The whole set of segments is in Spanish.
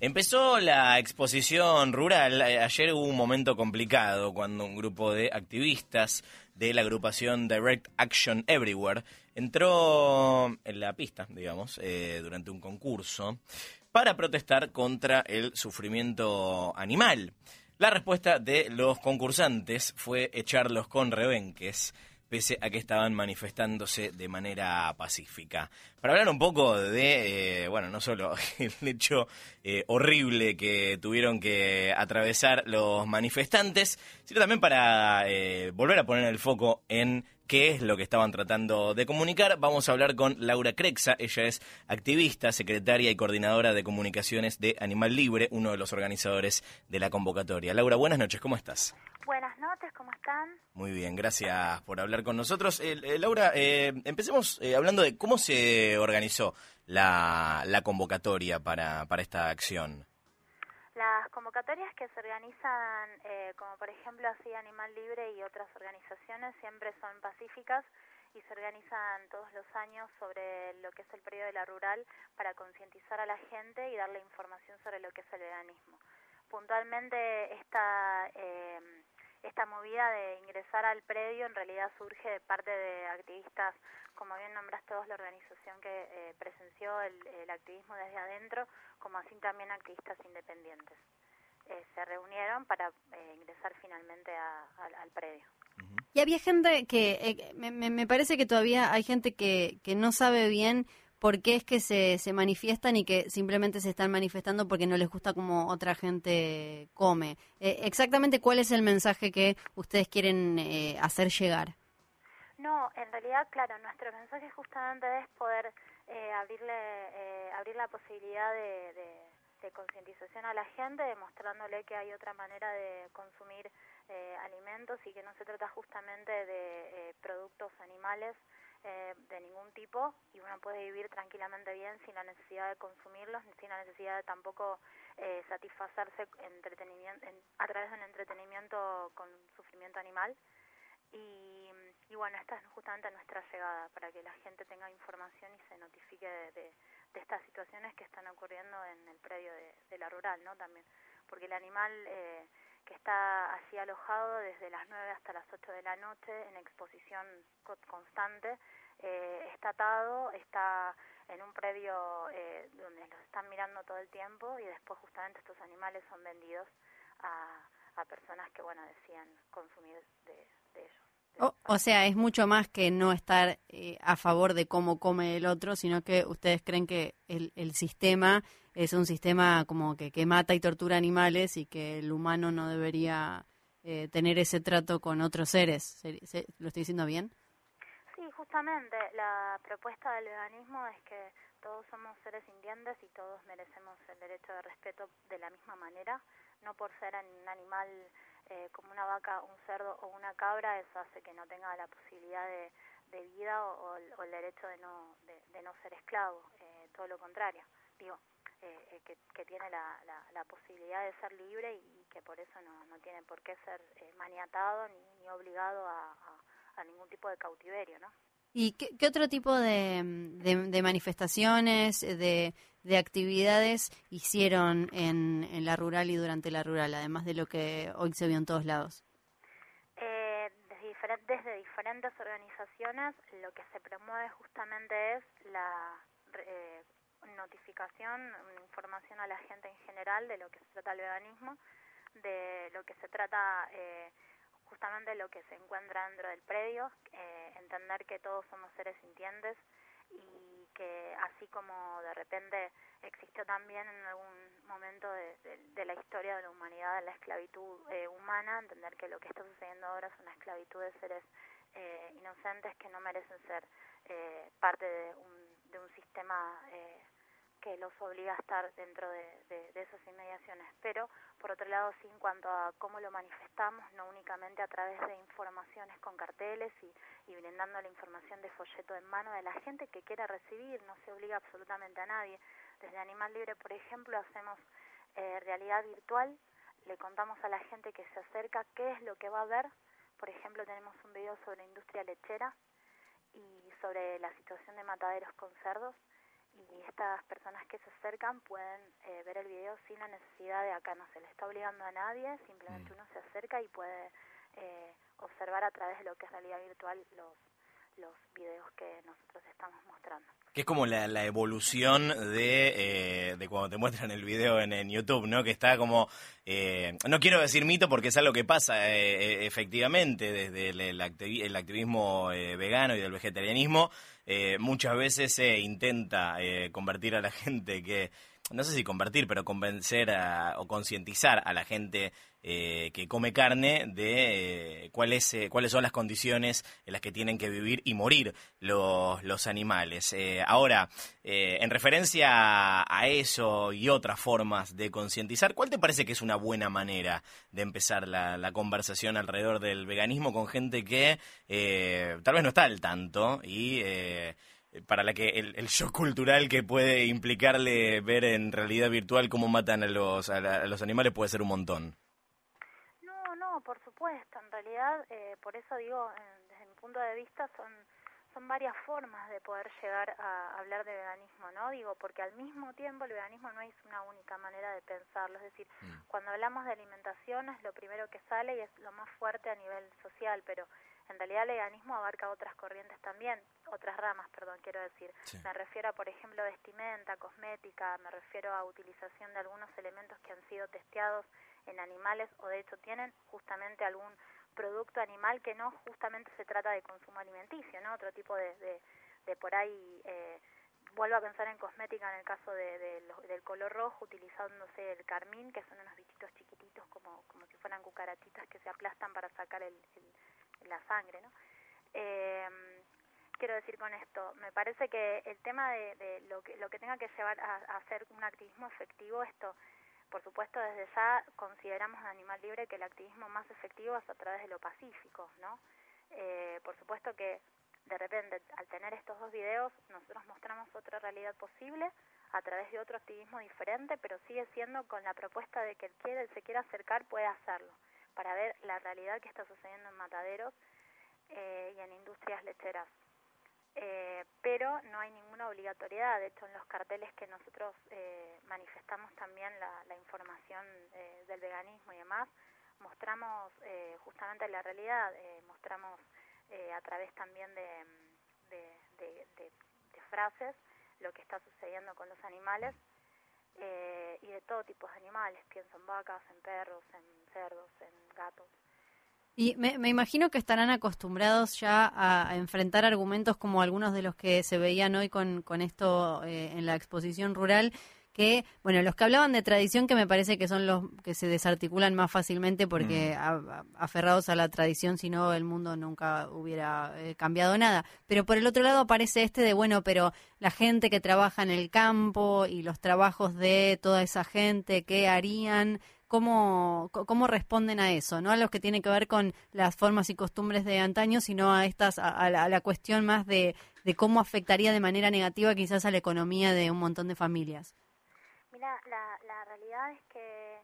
Empezó la exposición rural. Eh, ayer hubo un momento complicado cuando un grupo de activistas de la agrupación Direct Action Everywhere entró en la pista, digamos, eh, durante un concurso para protestar contra el sufrimiento animal. La respuesta de los concursantes fue echarlos con rebenques pese a que estaban manifestándose de manera pacífica. Para hablar un poco de, eh, bueno, no solo el hecho eh, horrible que tuvieron que atravesar los manifestantes, sino también para eh, volver a poner el foco en qué es lo que estaban tratando de comunicar. Vamos a hablar con Laura Crexa, ella es activista, secretaria y coordinadora de comunicaciones de Animal Libre, uno de los organizadores de la convocatoria. Laura, buenas noches, ¿cómo estás? Buenas noches, ¿cómo están? Muy bien, gracias por hablar con nosotros. Eh, eh, Laura, eh, empecemos hablando de cómo se organizó la, convocatoria para, para esta acción. Las convocatorias que se organizan, como por ejemplo así Animal Libre y otras organizaciones, siempre son pacíficas y se organizan todos los años sobre lo que es el periodo de la rural para concientizar a la gente y darle información sobre lo que es el veganismo. Puntualmente esta esta movida de ingresar al predio en realidad surge de parte de activistas, como bien nombraste vos, la organización que eh, presenció el, activismo desde adentro, como así también activistas independientes. Eh, se reunieron para eh, ingresar finalmente al predio. Y había gente que, me, me, parece que todavía hay gente que, que no sabe bien por qué es que se, se manifiestan y que simplemente se están manifestando porque no les gusta como otra gente come. Eh, exactamente cuál es el mensaje que ustedes quieren eh, hacer llegar. No, en realidad, claro, nuestro mensaje justamente es poder eh, abrirle, abrir la posibilidad de, de, concientización a la gente, demostrándole que hay otra manera de consumir alimentos y que no se trata justamente de productos animales eh, de ningún tipo y uno puede vivir tranquilamente bien sin la necesidad de consumirlos, sin la necesidad de tampoco eh, satisfacerse entretenimiento, a través de un entretenimiento con sufrimiento animal. Y, y, bueno, esta es justamente nuestra llegada, para que la gente tenga información y se notifique de, estas situaciones que están ocurriendo en el predio de, la rural, ¿no? También, porque el animal... Eh, que está así alojado desde las 9 hasta las 8 de la noche en exposición constante. Eh, está atado, está en un predio eh, donde los están mirando todo el tiempo y después justamente estos animales son vendidos a, a personas que, bueno, decían consumir de, ellos. O, sea, es mucho más que no estar eh, a favor de cómo come el otro, sino que ustedes creen que el, el sistema es un sistema como que, que mata y tortura animales y que el humano no debería eh, tener ese trato con otros seres. ¿Lo estoy diciendo bien? Sí, justamente la propuesta del veganismo es que todos somos seres sintientes y todos merecemos el derecho de respeto de la misma manera, no por ser un animal eh, como una vaca, un cerdo o una cabra, eso hace que no tenga la posibilidad de, vida o, el derecho de no, de, no ser esclavo, eh, todo lo contrario. Digo, eh, eh, que, que, tiene la, la, posibilidad de ser libre y, que por eso no, tiene por qué ser eh, maniatado ni, ni obligado a, ningún tipo de cautiverio, ¿no? ¿Y qué, qué otro tipo de, de, manifestaciones, de, de, actividades hicieron en, en, la rural y durante la rural, además de lo que hoy se vio en todos lados? Eh, desde, desde diferentes organizaciones lo que se promueve justamente es la eh, notificación, información a la gente en general de lo que se trata el veganismo, de lo que se trata eh, justamente lo que se encuentra dentro del predio, eh, entender que todos somos seres sintientes y que así como de repente existió también en algún momento de, la historia de la humanidad la esclavitud eh, humana, entender que lo que está sucediendo ahora es una esclavitud de seres inocentes que no merecen ser parte de un, de un sistema que los obliga a estar dentro de, esas inmediaciones. Pero, por otro lado, sí, en cuanto a cómo lo manifestamos, no únicamente a través de informaciones con carteles y, brindando la información de folleto en mano de la gente que quiera recibir, no se obliga absolutamente a nadie. Desde Animal Libre, por ejemplo, hacemos eh, realidad virtual, le contamos a la gente que se acerca qué es lo que va a ver. Por ejemplo, tenemos un video sobre industria lechera y sobre la situación de mataderos con cerdos y estas personas que se acercan pueden eh, ver el video sin la necesidad de acá no se le está obligando a nadie, simplemente mm. uno se acerca y puede eh, observar a través de lo que es realidad virtual los, los videos que nosotros estamos mostrando. Que es como la, la evolución de, eh, de cuando te muestran el video en, en YouTube, ¿no? Que está como, eh, no quiero decir mito porque es algo que pasa eh, efectivamente desde el, el, activismo vegano y del vegetarianismo. muchas veces se intenta convertir a la gente que no sé si convertir, pero convencer o concientizar a la gente eh, que come carne de eh, cuáles, eh, cuáles son las condiciones en las que tienen que vivir y morir los, los animales. ahora, en referencia a eso y otras formas de concientizar, ¿cuál te parece que es una buena manera de empezar la, la conversación alrededor del veganismo con gente que tal vez no está al tanto y para la que el, shock cultural que puede implicarle ver en realidad virtual cómo matan a los, a, los animales puede ser un montón. No, por supuesto. En realidad, eh, por eso digo, desde mi punto de vista, son, son varias formas de poder llegar a hablar de veganismo, ¿no? Digo, porque al mismo tiempo el veganismo no es una única manera de pensarlo. Es decir, mm. cuando hablamos de alimentación es lo primero que sale y es lo más fuerte a nivel social, pero en realidad el veganismo abarca otras corrientes también, otras ramas, perdón, quiero decir. Me refiero a, por ejemplo, vestimenta, cosmética, me refiero a utilización de algunos elementos que han sido testeados en animales o de hecho tienen justamente algún producto animal que no justamente se trata de consumo alimenticio, ¿no? Otro tipo de, de, por ahí, eh, vuelvo a pensar en cosmética en el caso de, del color rojo, utilizándose el carmín, que son unos bichitos chiquititos como, como si fueran cucarachitas que se aplastan para sacar el la sangre, ¿no? Eh, quiero decir con esto, me parece que el tema de, lo que lo que tenga que llevar a, hacer un activismo efectivo, esto, por supuesto, desde ya consideramos en Animal Libre que el activismo más efectivo es a través de lo pacífico, ¿no? Eh, por supuesto que de repente, al tener estos dos videos, nosotros mostramos otra realidad posible a través de otro activismo diferente, pero sigue siendo con la propuesta de que el que se quiera acercar puede hacerlo para ver la realidad que está sucediendo en mataderos eh, y en industrias lecheras. Eh, pero no hay ninguna obligatoriedad, de hecho en los carteles que nosotros eh, manifestamos también la, información del veganismo y demás, mostramos justamente la realidad, mostramos a través también de, de, frases lo que está sucediendo con los animales y de todo tipo de animales, pienso en vacas, en perros, en cerdos, en gatos. Y me, me, imagino que estarán acostumbrados ya a, enfrentar argumentos como algunos de los que se veían hoy con, con esto eh, en la exposición rural, que, bueno, los que hablaban de tradición, que me parece que son los que se desarticulan más fácilmente porque mm. aferrados a la tradición, si no, el mundo nunca hubiera eh, cambiado nada. Pero por el otro lado aparece este de, bueno, pero la gente que trabaja en el campo y los trabajos de toda esa gente, ¿qué harían? cómo, cómo responden a eso, no a los que tiene que ver con las formas y costumbres de antaño, sino a estas a, la, cuestión más de, de, cómo afectaría de manera negativa quizás a la economía de un montón de familias. Mira, la, la realidad es que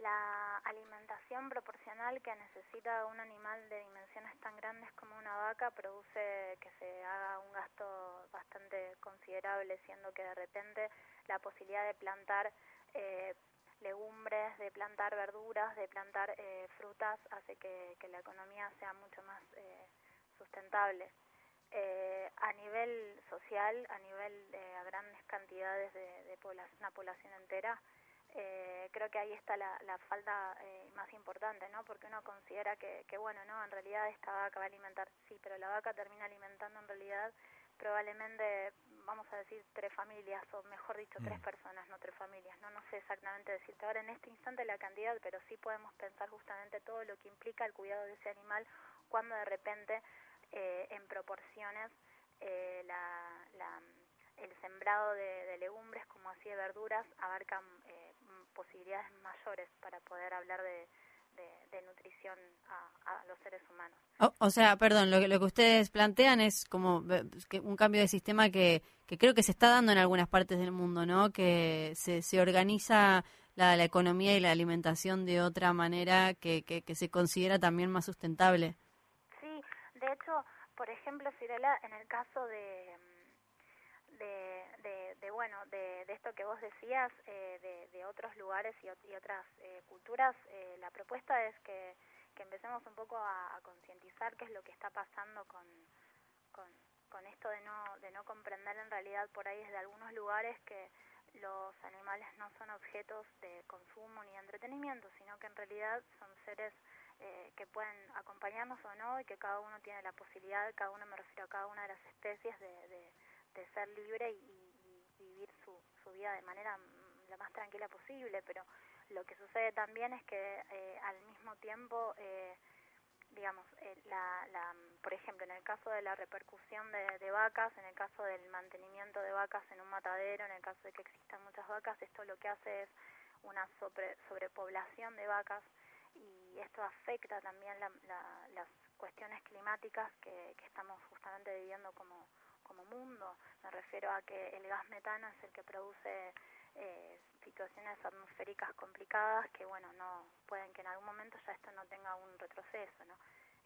la alimentación proporcional que necesita un animal de dimensiones tan grandes como una vaca produce que se haga un gasto bastante considerable, siendo que de repente la posibilidad de plantar eh, legumbres, de plantar verduras, de plantar eh, frutas, hace que, la economía sea mucho más eh, sustentable. Eh, a nivel social, a nivel de a grandes cantidades de, población, una población entera, creo que ahí está la, la falta más importante, ¿no? Porque uno considera que, que, bueno, no, en realidad esta vaca va a alimentar, sí, pero la vaca termina alimentando en realidad probablemente vamos a decir tres familias o mejor dicho tres mm. personas no tres familias no no sé exactamente decirte ahora en este instante la cantidad pero sí podemos pensar justamente todo lo que implica el cuidado de ese animal cuando de repente eh, en proporciones eh, la, la, el sembrado de, legumbres como así de verduras abarcan eh, posibilidades mayores para poder hablar de, de, nutrición a, los seres humanos. O, sea, perdón, lo, lo, que ustedes plantean es como un cambio de sistema que, que creo que se está dando en algunas partes del mundo, ¿no? Que se, se organiza la, la economía y la alimentación de otra manera que, que, que se considera también más sustentable. Sí, de hecho, por ejemplo, Cirela, en el caso de de, de, bueno, de, de, esto que vos decías, eh, de, otros lugares y, y otras eh, culturas, eh, la propuesta es que, que empecemos un poco a, concientizar qué es lo que está pasando con, con, con, esto de no, de no comprender en realidad por ahí desde algunos lugares que los animales no son objetos de consumo ni de entretenimiento, sino que en realidad son seres eh, que pueden acompañarnos o no y que cada uno tiene la posibilidad, cada uno me refiero a cada una de las especies, de, de, ser libre y, vivir su, vida de manera mm, lo más tranquila posible, pero lo que sucede también es que eh, al mismo tiempo, eh, digamos, la, la, por ejemplo, en el caso de la repercusión de, de, vacas, en el caso del mantenimiento de vacas en un matadero, en el caso de que existan muchas vacas, esto lo que hace es una sobre, sobrepoblación de vacas y esto afecta también las cuestiones climáticas que, estamos justamente viviendo como, como mundo. Me refiero a que el gas metano es el que produce eh, situaciones atmosféricas complicadas que, bueno, no pueden que en algún momento ya esto no tenga un retroceso, ¿no?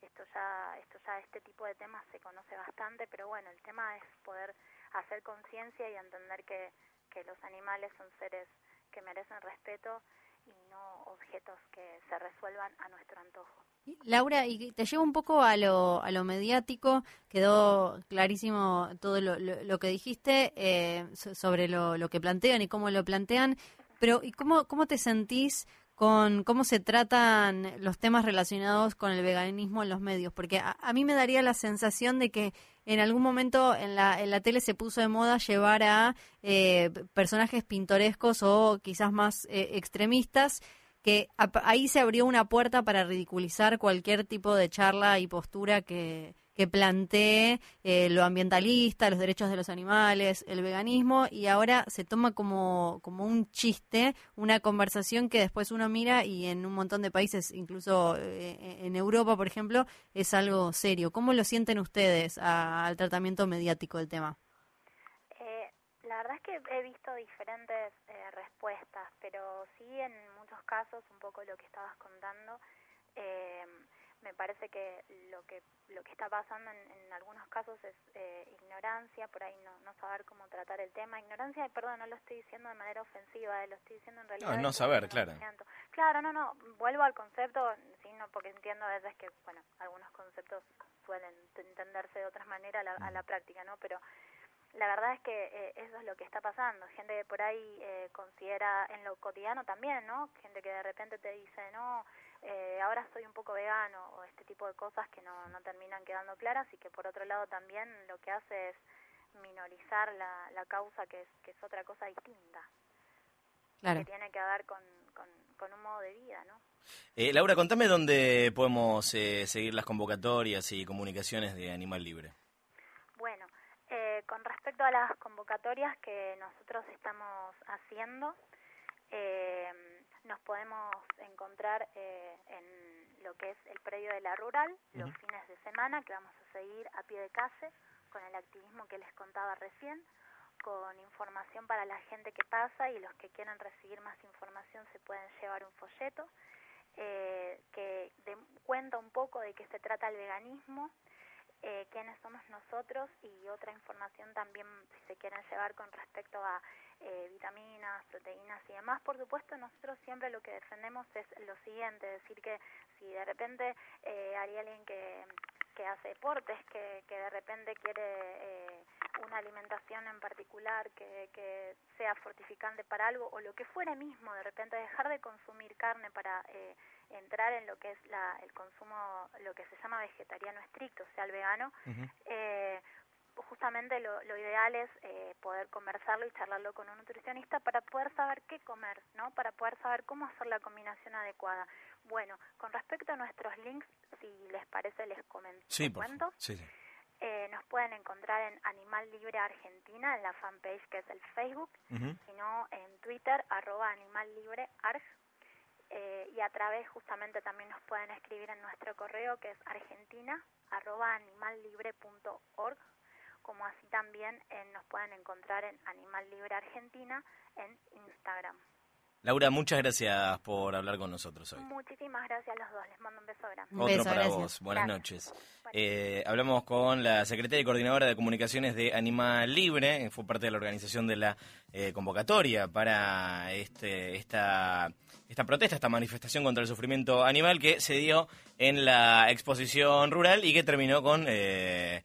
Esto ya, esto ya, este tipo de temas se conoce bastante, pero bueno, el tema es poder hacer conciencia y entender que, que los animales son seres que merecen respeto y no objetos que se resuelvan a nuestro antojo. Laura, y te llevo un poco a lo, a lo mediático, quedó clarísimo todo lo, lo, que dijiste eh, sobre lo, lo, que plantean y cómo lo plantean, pero ¿y cómo, cómo te sentís con cómo se tratan los temas relacionados con el veganismo en los medios, porque a, mí me daría la sensación de que en algún momento en la, en la tele se puso de moda llevar a eh, personajes pintorescos o quizás más eh, extremistas, que ahí se abrió una puerta para ridiculizar cualquier tipo de charla y postura que, que plantee eh, lo ambientalista, los derechos de los animales, el veganismo, y ahora se toma como, como un chiste, una conversación que después uno mira y en un montón de países, incluso eh, en Europa, por ejemplo, es algo serio. ¿Cómo lo sienten ustedes al tratamiento mediático del tema? Eh, la verdad es que he visto diferentes respuestas, pero sí en muchos casos, un poco lo que estabas contando, eh, me parece que lo que lo que está pasando en, algunos casos es eh, ignorancia, por ahí no, no saber cómo tratar el tema. Ignorancia, perdón, no lo estoy diciendo de manera ofensiva, eh, lo estoy diciendo en realidad. No, no saber, claro. Claro, no, no, vuelvo al concepto, sí, no, porque entiendo a veces que, bueno, algunos conceptos suelen entenderse de otras maneras a la, a la práctica, ¿no? Pero la verdad es que eh, eso es lo que está pasando. Gente que por ahí eh, considera en lo cotidiano también, ¿no? Gente que de repente te dice, no, eh, ahora soy un poco vegano o este tipo de cosas que no, no terminan quedando claras y que por otro lado también lo que hace es minorizar la, la causa que es, que es otra cosa distinta. Claro. Que tiene que ver con, con, con un modo de vida, ¿no? Laura, contame dónde podemos seguir las convocatorias y comunicaciones de Animal Libre. Bueno, eh, con respecto a las convocatorias que nosotros estamos haciendo, eh, nos podemos encontrar eh, en lo que es el predio de la rural los fines de semana, que vamos a seguir a pie de calle con el activismo que les contaba recién, con información para la gente que pasa y los que quieran recibir más información se pueden llevar un folleto que de, cuenta un poco de qué se trata el veganismo, eh, quiénes somos nosotros y otra información también si se quieren llevar con respecto a eh, vitaminas, proteínas y demás. Por supuesto, nosotros siempre lo que defendemos es lo siguiente, decir que si de repente eh, hay alguien que, que hace deportes, que, que de repente quiere eh, una alimentación en particular que, que sea fortificante para algo o lo que fuera mismo, de repente dejar de consumir carne para eh, entrar en lo que es la, el consumo, lo que se llama vegetariano estricto, o sea, el vegano, eh, justamente lo, lo, ideal es eh, poder conversarlo y charlarlo con un nutricionista para poder saber qué comer, ¿no? Para poder saber cómo hacer la combinación adecuada. Bueno, con respecto a nuestros links, si les parece, les comento. Sí, cuento. Sí, Eh, nos pueden encontrar en Animal Libre Argentina, en la fanpage que es el Facebook, sino en Twitter, arroba Animal Libre Arg, eh, y a través justamente también nos pueden escribir en nuestro correo que es argentina como así también eh, nos pueden encontrar en Animal Libre Argentina en Instagram. Laura, muchas gracias por hablar con nosotros hoy. Muchísimas gracias a los dos. Les mando un beso grande. Un Otro beso, para gracias. vos. Buenas Gracias. noches. Eh, hablamos con la secretaria y coordinadora de comunicaciones de Animal Libre, eh, fue parte de la organización de la eh, convocatoria para este, esta, esta protesta, esta manifestación contra el sufrimiento animal que se dio en la exposición rural y que terminó con eh,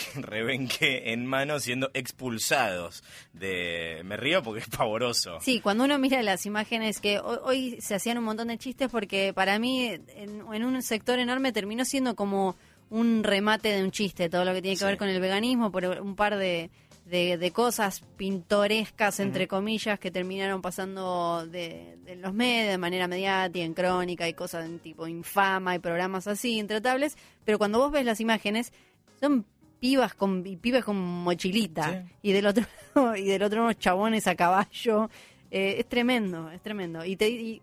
rebenque en mano siendo expulsados de... Me río porque es pavoroso. Sí, cuando uno mira las imágenes que hoy, hoy se hacían un montón de chistes porque para mí en, en un sector enorme terminó siendo como un remate de un chiste, todo lo que tiene que Sí. ver con el veganismo, por un par de, de, de cosas pintorescas, entre comillas, que terminaron pasando de, de los medios de manera mediática, en crónica y cosas en tipo infama y programas así, intratables, pero cuando vos ves las imágenes, son pibas con y pibes con mochilita Sí. y del otro y del otro unos chabones a caballo Eh, es tremendo es tremendo y, te, y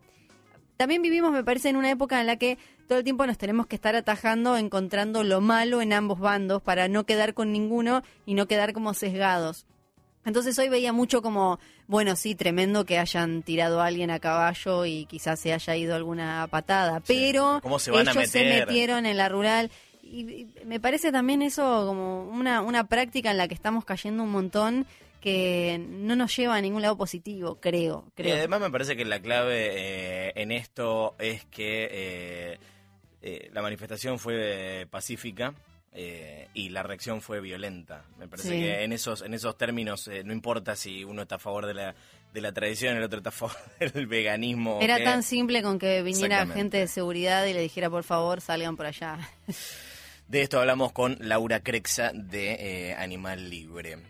también vivimos me parece en una época en la que todo el tiempo nos tenemos que estar atajando encontrando lo malo en ambos bandos para no quedar con ninguno y no quedar como sesgados entonces hoy veía mucho como, bueno, sí, tremendo que hayan tirado a alguien a caballo y quizás se haya ido alguna patada, pero ¿Cómo se van a ellos se metieron en la rural. Y, y me parece también eso como una, una práctica en la que estamos cayendo un montón que no nos lleva a ningún lado positivo, creo. Y además me parece que la clave eh, en esto es que eh, eh, la manifestación fue eh, pacífica eh, y la reacción fue violenta. Me parece Sí. que en esos en esos términos eh, no importa si uno está a favor de la de la tradición, el otro está del veganismo. Era tan simple con que viniera gente de seguridad y le dijera, por favor, salgan por allá. De esto hablamos con Laura Crexa de eh, Animal Libre.